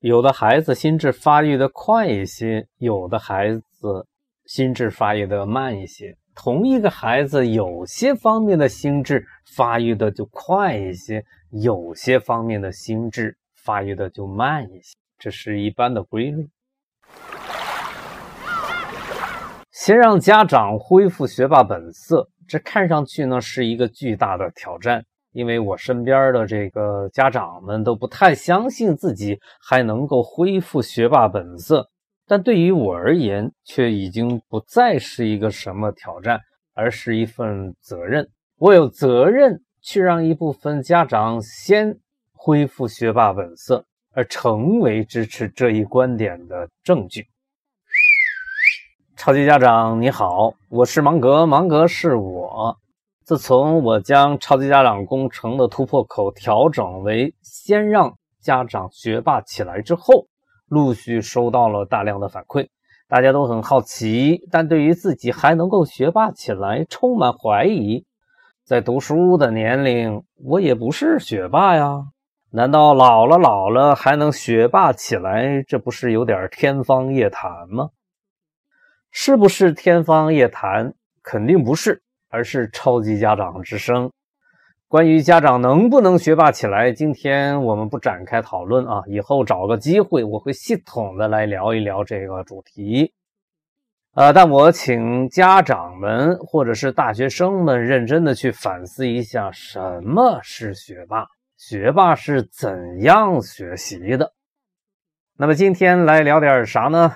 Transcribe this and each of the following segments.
有的孩子心智发育的快一些，有的孩子心智发育的慢一些。同一个孩子，有些方面的心智发育的就快一些，有些方面的心智发育的就慢一些，这是一般的规律。先让家长恢复学霸本色，这看上去呢是一个巨大的挑战。因为我身边的这个家长们都不太相信自己还能够恢复学霸本色，但对于我而言，却已经不再是一个什么挑战，而是一份责任。我有责任去让一部分家长先恢复学霸本色，而成为支持这一观点的证据。超级家长你好，我是芒格，芒格是我。自从我将超级家长工程的突破口调整为先让家长学霸起来之后，陆续收到了大量的反馈，大家都很好奇，但对于自己还能够学霸起来充满怀疑。在读书的年龄，我也不是学霸呀，难道老了老了还能学霸起来？这不是有点天方夜谭吗？是不是天方夜谭？肯定不是。而是超级家长之声。关于家长能不能学霸起来，今天我们不展开讨论啊，以后找个机会我会系统的来聊一聊这个主题。呃，但我请家长们或者是大学生们认真的去反思一下，什么是学霸？学霸是怎样学习的？那么今天来聊点啥呢？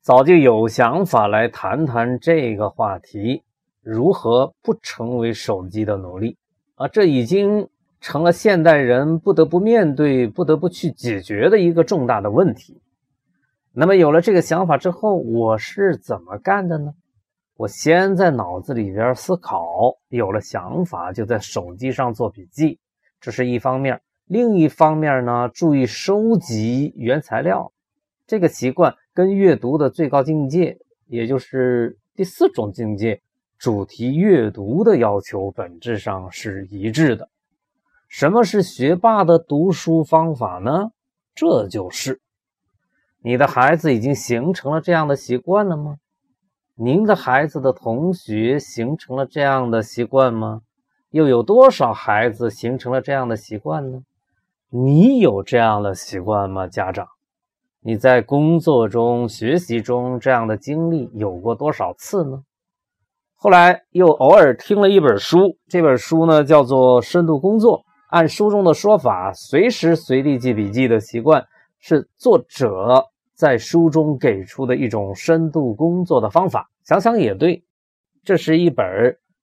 早就有想法来谈谈这个话题。如何不成为手机的奴隶啊？这已经成了现代人不得不面对、不得不去解决的一个重大的问题。那么有了这个想法之后，我是怎么干的呢？我先在脑子里边思考，有了想法就在手机上做笔记，这是一方面；另一方面呢，注意收集原材料。这个习惯跟阅读的最高境界，也就是第四种境界。主题阅读的要求本质上是一致的。什么是学霸的读书方法呢？这就是你的孩子已经形成了这样的习惯了吗？您的孩子的同学形成了这样的习惯吗？又有多少孩子形成了这样的习惯呢？你有这样的习惯吗？家长，你在工作中、学习中这样的经历有过多少次呢？后来又偶尔听了一本书，这本书呢叫做《深度工作》。按书中的说法，随时随地记笔记的习惯是作者在书中给出的一种深度工作的方法。想想也对，这是一本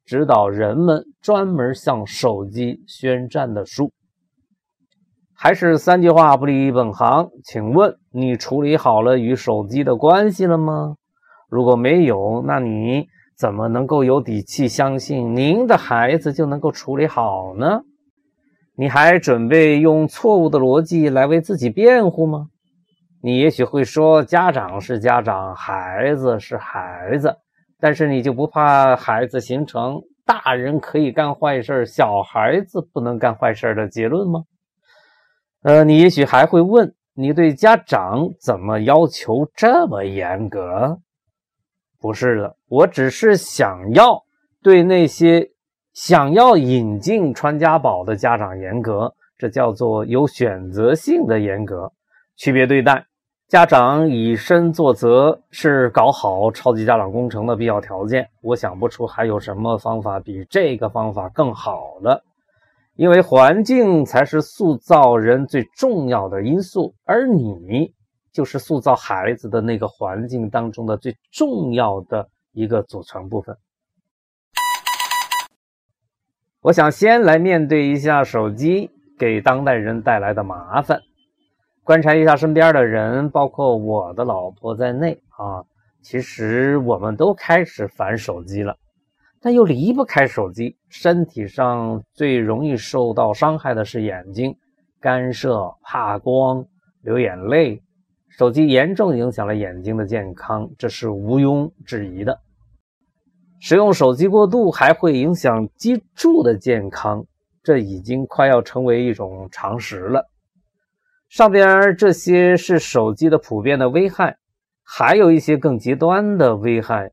指导人们专门向手机宣战的书。还是三句话不离本行，请问你处理好了与手机的关系了吗？如果没有，那你？怎么能够有底气相信您的孩子就能够处理好呢？你还准备用错误的逻辑来为自己辩护吗？你也许会说，家长是家长，孩子是孩子，但是你就不怕孩子形成大人可以干坏事，小孩子不能干坏事的结论吗？呃，你也许还会问，你对家长怎么要求这么严格？不是的，我只是想要对那些想要引进传家宝的家长严格，这叫做有选择性的严格，区别对待。家长以身作则是搞好超级家长工程的必要条件。我想不出还有什么方法比这个方法更好了，因为环境才是塑造人最重要的因素，而你。就是塑造孩子的那个环境当中的最重要的一个组成部分。我想先来面对一下手机给当代人带来的麻烦，观察一下身边的人，包括我的老婆在内啊，其实我们都开始烦手机了，但又离不开手机。身体上最容易受到伤害的是眼睛，干涉、怕光、流眼泪。手机严重影响了眼睛的健康，这是毋庸置疑的。使用手机过度还会影响脊柱的健康，这已经快要成为一种常识了。上边这些是手机的普遍的危害，还有一些更极端的危害。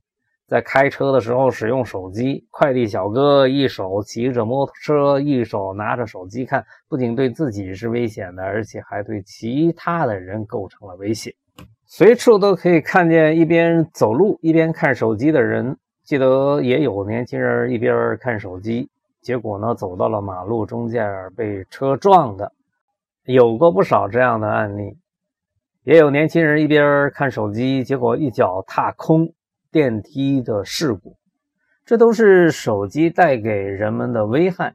在开车的时候使用手机，快递小哥一手骑着摩托车，一手拿着手机看，不仅对自己是危险的，而且还对其他的人构成了威胁。随处都可以看见一边走路一边看手机的人。记得也有年轻人一边看手机，结果呢走到了马路中间被车撞的，有过不少这样的案例。也有年轻人一边看手机，结果一脚踏空。电梯的事故，这都是手机带给人们的危害。《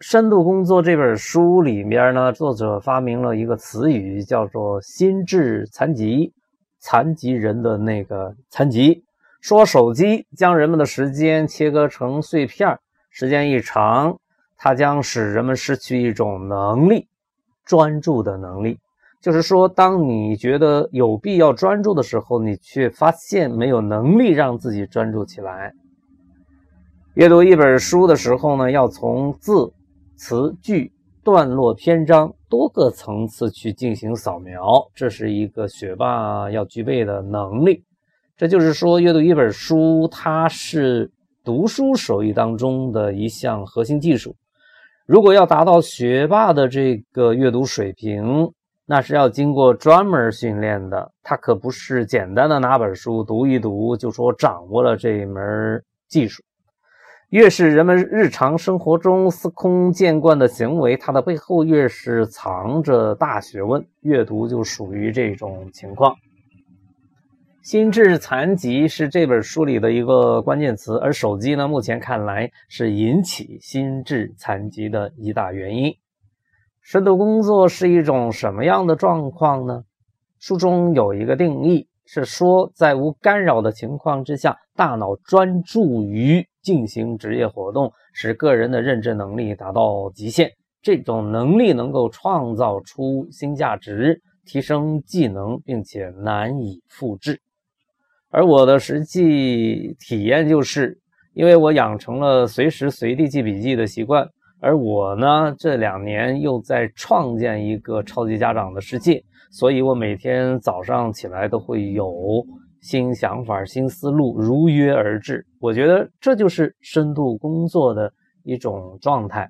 深度工作》这本书里面呢，作者发明了一个词语，叫做“心智残疾”，残疾人的那个残疾。说手机将人们的时间切割成碎片，时间一长，它将使人们失去一种能力——专注的能力。就是说，当你觉得有必要专注的时候，你却发现没有能力让自己专注起来。阅读一本书的时候呢，要从字、词、句、段落、篇章多个层次去进行扫描，这是一个学霸要具备的能力。这就是说，阅读一本书，它是读书手艺当中的一项核心技术。如果要达到学霸的这个阅读水平，那是要经过专门训练的，他可不是简单的拿本书读一读就说掌握了这一门技术。越是人们日常生活中司空见惯的行为，它的背后越是藏着大学问。阅读就属于这种情况。心智残疾是这本书里的一个关键词，而手机呢，目前看来是引起心智残疾的一大原因。深度工作是一种什么样的状况呢？书中有一个定义，是说在无干扰的情况之下，大脑专注于进行职业活动，使个人的认知能力达到极限。这种能力能够创造出新价值，提升技能，并且难以复制。而我的实际体验就是，因为我养成了随时随地记笔记的习惯。而我呢，这两年又在创建一个超级家长的世界，所以我每天早上起来都会有新想法、新思路如约而至。我觉得这就是深度工作的一种状态。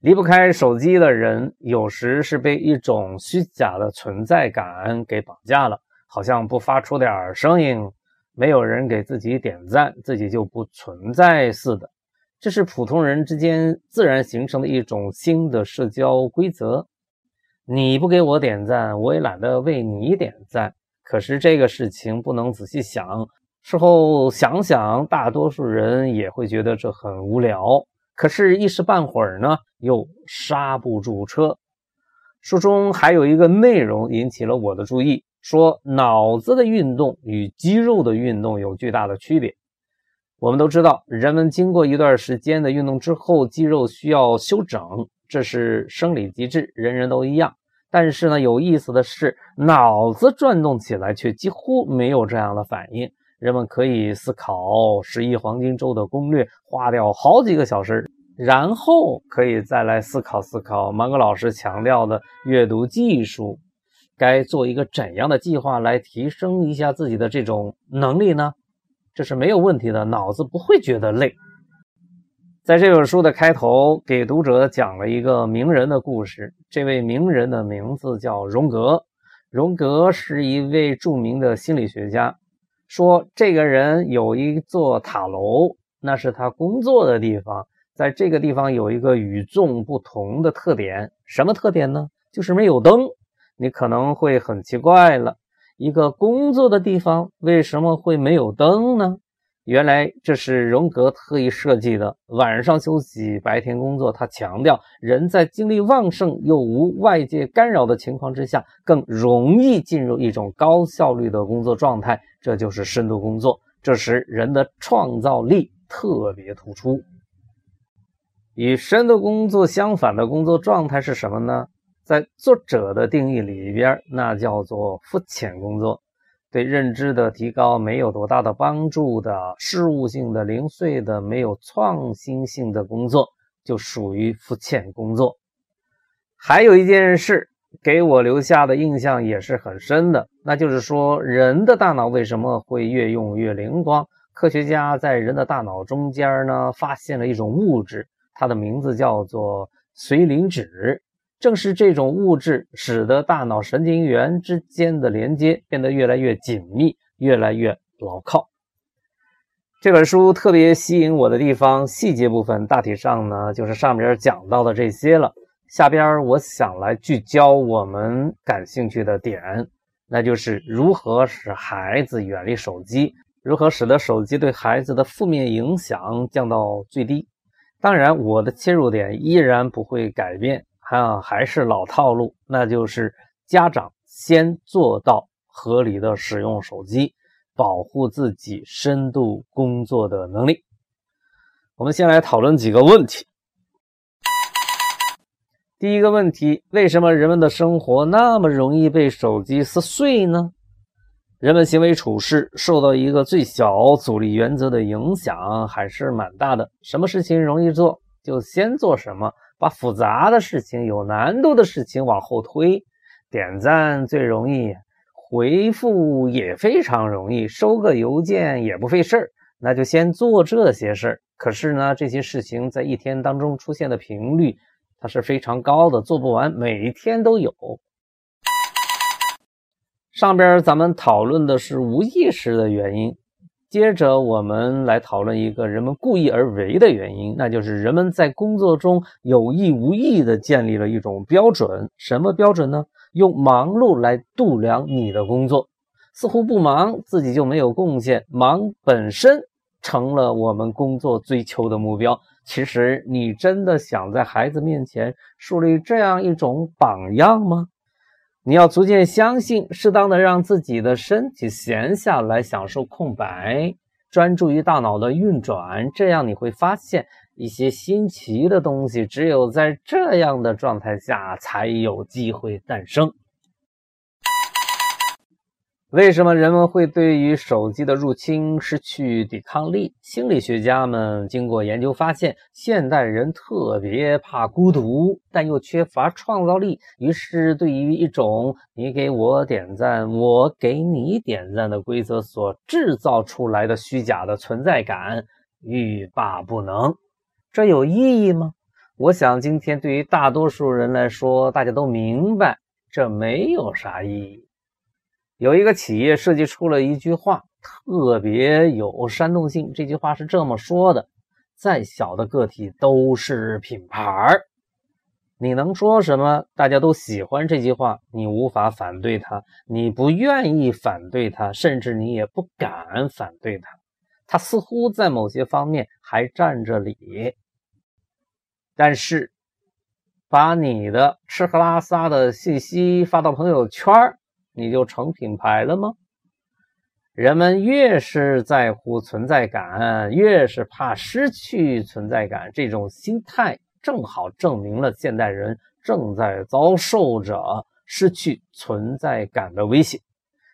离不开手机的人，有时是被一种虚假的存在感给绑架了，好像不发出点声音，没有人给自己点赞，自己就不存在似的。这是普通人之间自然形成的一种新的社交规则。你不给我点赞，我也懒得为你点赞。可是这个事情不能仔细想，事后想想，大多数人也会觉得这很无聊。可是，一时半会儿呢，又刹不住车。书中还有一个内容引起了我的注意，说脑子的运动与肌肉的运动有巨大的区别。我们都知道，人们经过一段时间的运动之后，肌肉需要休整，这是生理机制，人人都一样。但是呢，有意思的是，脑子转动起来却几乎没有这样的反应。人们可以思考十一黄金周的攻略，花掉好几个小时，然后可以再来思考思考芒格老师强调的阅读技术，该做一个怎样的计划来提升一下自己的这种能力呢？这是没有问题的，脑子不会觉得累。在这本书的开头，给读者讲了一个名人的故事。这位名人的名字叫荣格。荣格是一位著名的心理学家。说这个人有一座塔楼，那是他工作的地方。在这个地方有一个与众不同的特点，什么特点呢？就是没有灯。你可能会很奇怪了。一个工作的地方为什么会没有灯呢？原来这是荣格特意设计的，晚上休息，白天工作。他强调，人在精力旺盛又无外界干扰的情况之下，更容易进入一种高效率的工作状态，这就是深度工作。这时人的创造力特别突出。与深度工作相反的工作状态是什么呢？在作者的定义里边，那叫做肤浅工作，对认知的提高没有多大的帮助的事务性的、零碎的、没有创新性的工作，就属于肤浅工作。还有一件事给我留下的印象也是很深的，那就是说人的大脑为什么会越用越灵光？科学家在人的大脑中间呢，发现了一种物质，它的名字叫做髓磷脂。正是这种物质，使得大脑神经元之间的连接变得越来越紧密，越来越牢靠。这本书特别吸引我的地方，细节部分大体上呢，就是上边讲到的这些了。下边我想来聚焦我们感兴趣的点，那就是如何使孩子远离手机，如何使得手机对孩子的负面影响降到最低。当然，我的切入点依然不会改变。啊，还是老套路，那就是家长先做到合理的使用手机，保护自己深度工作的能力。我们先来讨论几个问题。第一个问题，为什么人们的生活那么容易被手机撕碎呢？人们行为处事受到一个最小阻力原则的影响还是蛮大的。什么事情容易做，就先做什么。把复杂的事情、有难度的事情往后推，点赞最容易，回复也非常容易，收个邮件也不费事儿，那就先做这些事儿。可是呢，这些事情在一天当中出现的频率，它是非常高的，做不完，每一天都有。上边咱们讨论的是无意识的原因。接着，我们来讨论一个人们故意而为的原因，那就是人们在工作中有意无意地建立了一种标准。什么标准呢？用忙碌来度量你的工作，似乎不忙自己就没有贡献，忙本身成了我们工作追求的目标。其实，你真的想在孩子面前树立这样一种榜样吗？你要逐渐相信，适当的让自己的身体闲下来，享受空白，专注于大脑的运转，这样你会发现一些新奇的东西。只有在这样的状态下，才有机会诞生。为什么人们会对于手机的入侵失去抵抗力？心理学家们经过研究发现，现代人特别怕孤独，但又缺乏创造力，于是对于一种“你给我点赞，我给你点赞”的规则所制造出来的虚假的存在感欲罢不能。这有意义吗？我想今天对于大多数人来说，大家都明白，这没有啥意义。有一个企业设计出了一句话，特别有煽动性。这句话是这么说的：“再小的个体都是品牌儿。”你能说什么？大家都喜欢这句话，你无法反对它，你不愿意反对它，甚至你也不敢反对它。它似乎在某些方面还占着理，但是把你的吃喝拉撒的信息发到朋友圈儿。你就成品牌了吗？人们越是在乎存在感，越是怕失去存在感。这种心态正好证明了现代人正在遭受着失去存在感的威胁。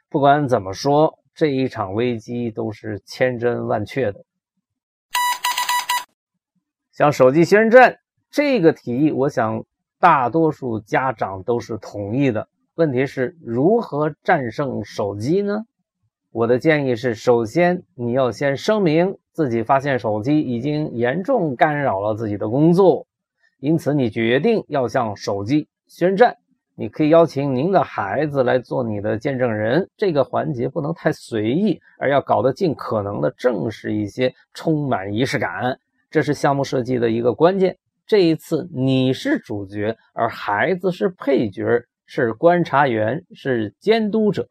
不管怎么说，这一场危机都是千真万确的。像手机宣战这个提议，我想大多数家长都是同意的。问题是如何战胜手机呢？我的建议是，首先你要先声明自己发现手机已经严重干扰了自己的工作，因此你决定要向手机宣战。你可以邀请您的孩子来做你的见证人，这个环节不能太随意，而要搞得尽可能的正式一些，充满仪式感。这是项目设计的一个关键。这一次你是主角，而孩子是配角。是观察员，是监督者。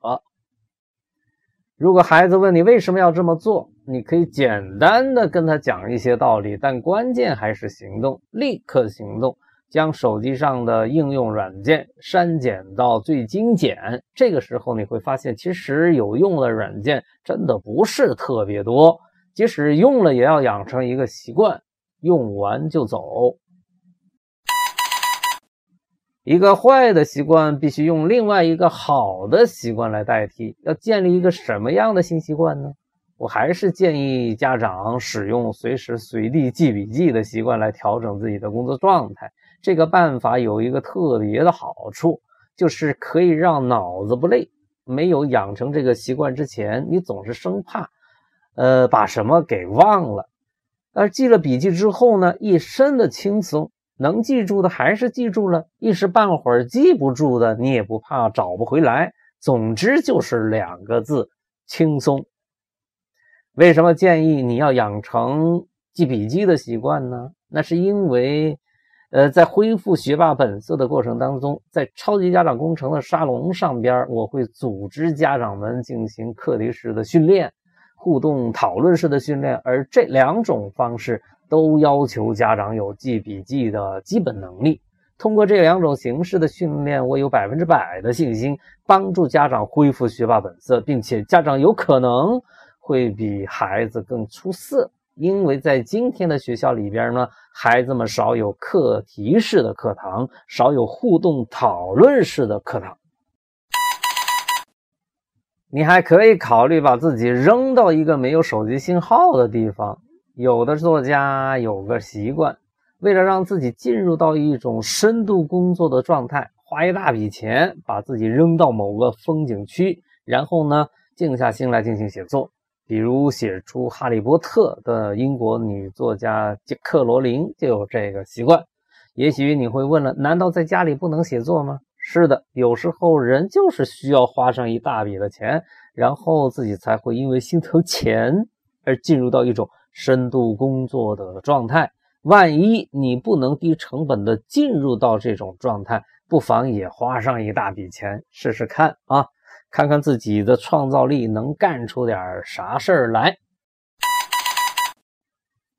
如果孩子问你为什么要这么做，你可以简单的跟他讲一些道理，但关键还是行动，立刻行动，将手机上的应用软件删减到最精简。这个时候你会发现，其实有用的软件真的不是特别多，即使用了，也要养成一个习惯，用完就走。一个坏的习惯必须用另外一个好的习惯来代替。要建立一个什么样的新习惯呢？我还是建议家长使用随时随地记笔记的习惯来调整自己的工作状态。这个办法有一个特别的好处，就是可以让脑子不累。没有养成这个习惯之前，你总是生怕，呃，把什么给忘了。而记了笔记之后呢，一身的轻松，能记住的还是记住了，一时半会儿记不住的，你也不怕找不回来。总之就是两个字：轻松。为什么建议你要养成记笔记的习惯呢？那是因为，呃，在恢复学霸本色的过程当中，在超级家长工程的沙龙上边，我会组织家长们进行课题式的训练。互动讨论式的训练，而这两种方式都要求家长有记笔记的基本能力。通过这两种形式的训练，我有百分之百的信心帮助家长恢复学霸本色，并且家长有可能会比孩子更出色。因为在今天的学校里边呢，孩子们少有课题式的课堂，少有互动讨论式的课堂。你还可以考虑把自己扔到一个没有手机信号的地方。有的作家有个习惯，为了让自己进入到一种深度工作的状态，花一大笔钱把自己扔到某个风景区，然后呢，静下心来进行写作。比如写出《哈利波特》的英国女作家杰克·罗琳就有这个习惯。也许你会问了，难道在家里不能写作吗？是的，有时候人就是需要花上一大笔的钱，然后自己才会因为心疼钱而进入到一种深度工作的状态。万一你不能低成本的进入到这种状态，不妨也花上一大笔钱试试看啊，看看自己的创造力能干出点啥事儿来。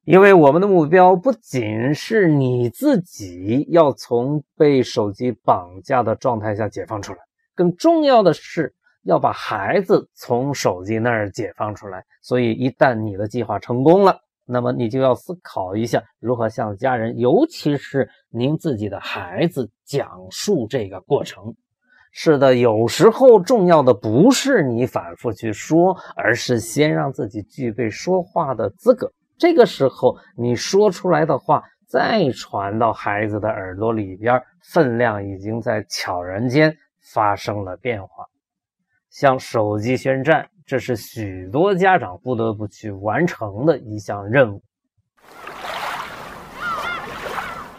因为我们的目标不仅是你自己要从被手机绑架的状态下解放出来，更重要的是要把孩子从手机那儿解放出来。所以，一旦你的计划成功了，那么你就要思考一下如何向家人，尤其是您自己的孩子讲述这个过程。是的，有时候重要的不是你反复去说，而是先让自己具备说话的资格。这个时候，你说出来的话再传到孩子的耳朵里边，分量已经在悄然间发生了变化。向手机宣战，这是许多家长不得不去完成的一项任务。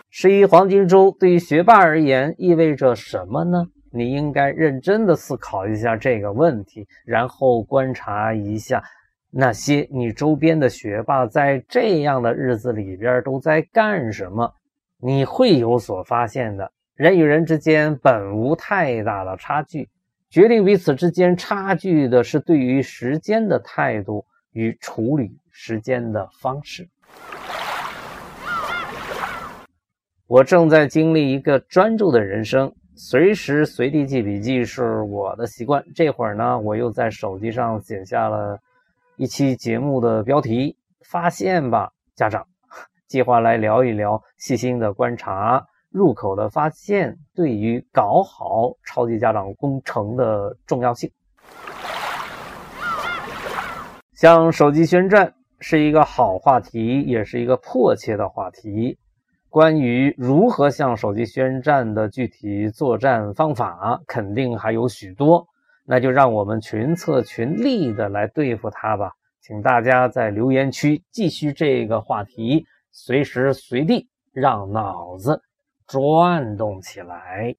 十一黄金周对于学霸而言意味着什么呢？你应该认真的思考一下这个问题，然后观察一下。那些你周边的学霸在这样的日子里边都在干什么？你会有所发现的。人与人之间本无太大的差距，决定彼此之间差距的是对于时间的态度与处理时间的方式。我正在经历一个专注的人生，随时随地记笔记是我的习惯。这会儿呢，我又在手机上写下了。一期节目的标题：发现吧，家长。计划来聊一聊细心的观察入口的发现对于搞好超级家长工程的重要性。向手机宣战是一个好话题，也是一个迫切的话题。关于如何向手机宣战的具体作战方法，肯定还有许多。那就让我们群策群力的来对付它吧，请大家在留言区继续这个话题，随时随地让脑子转动起来。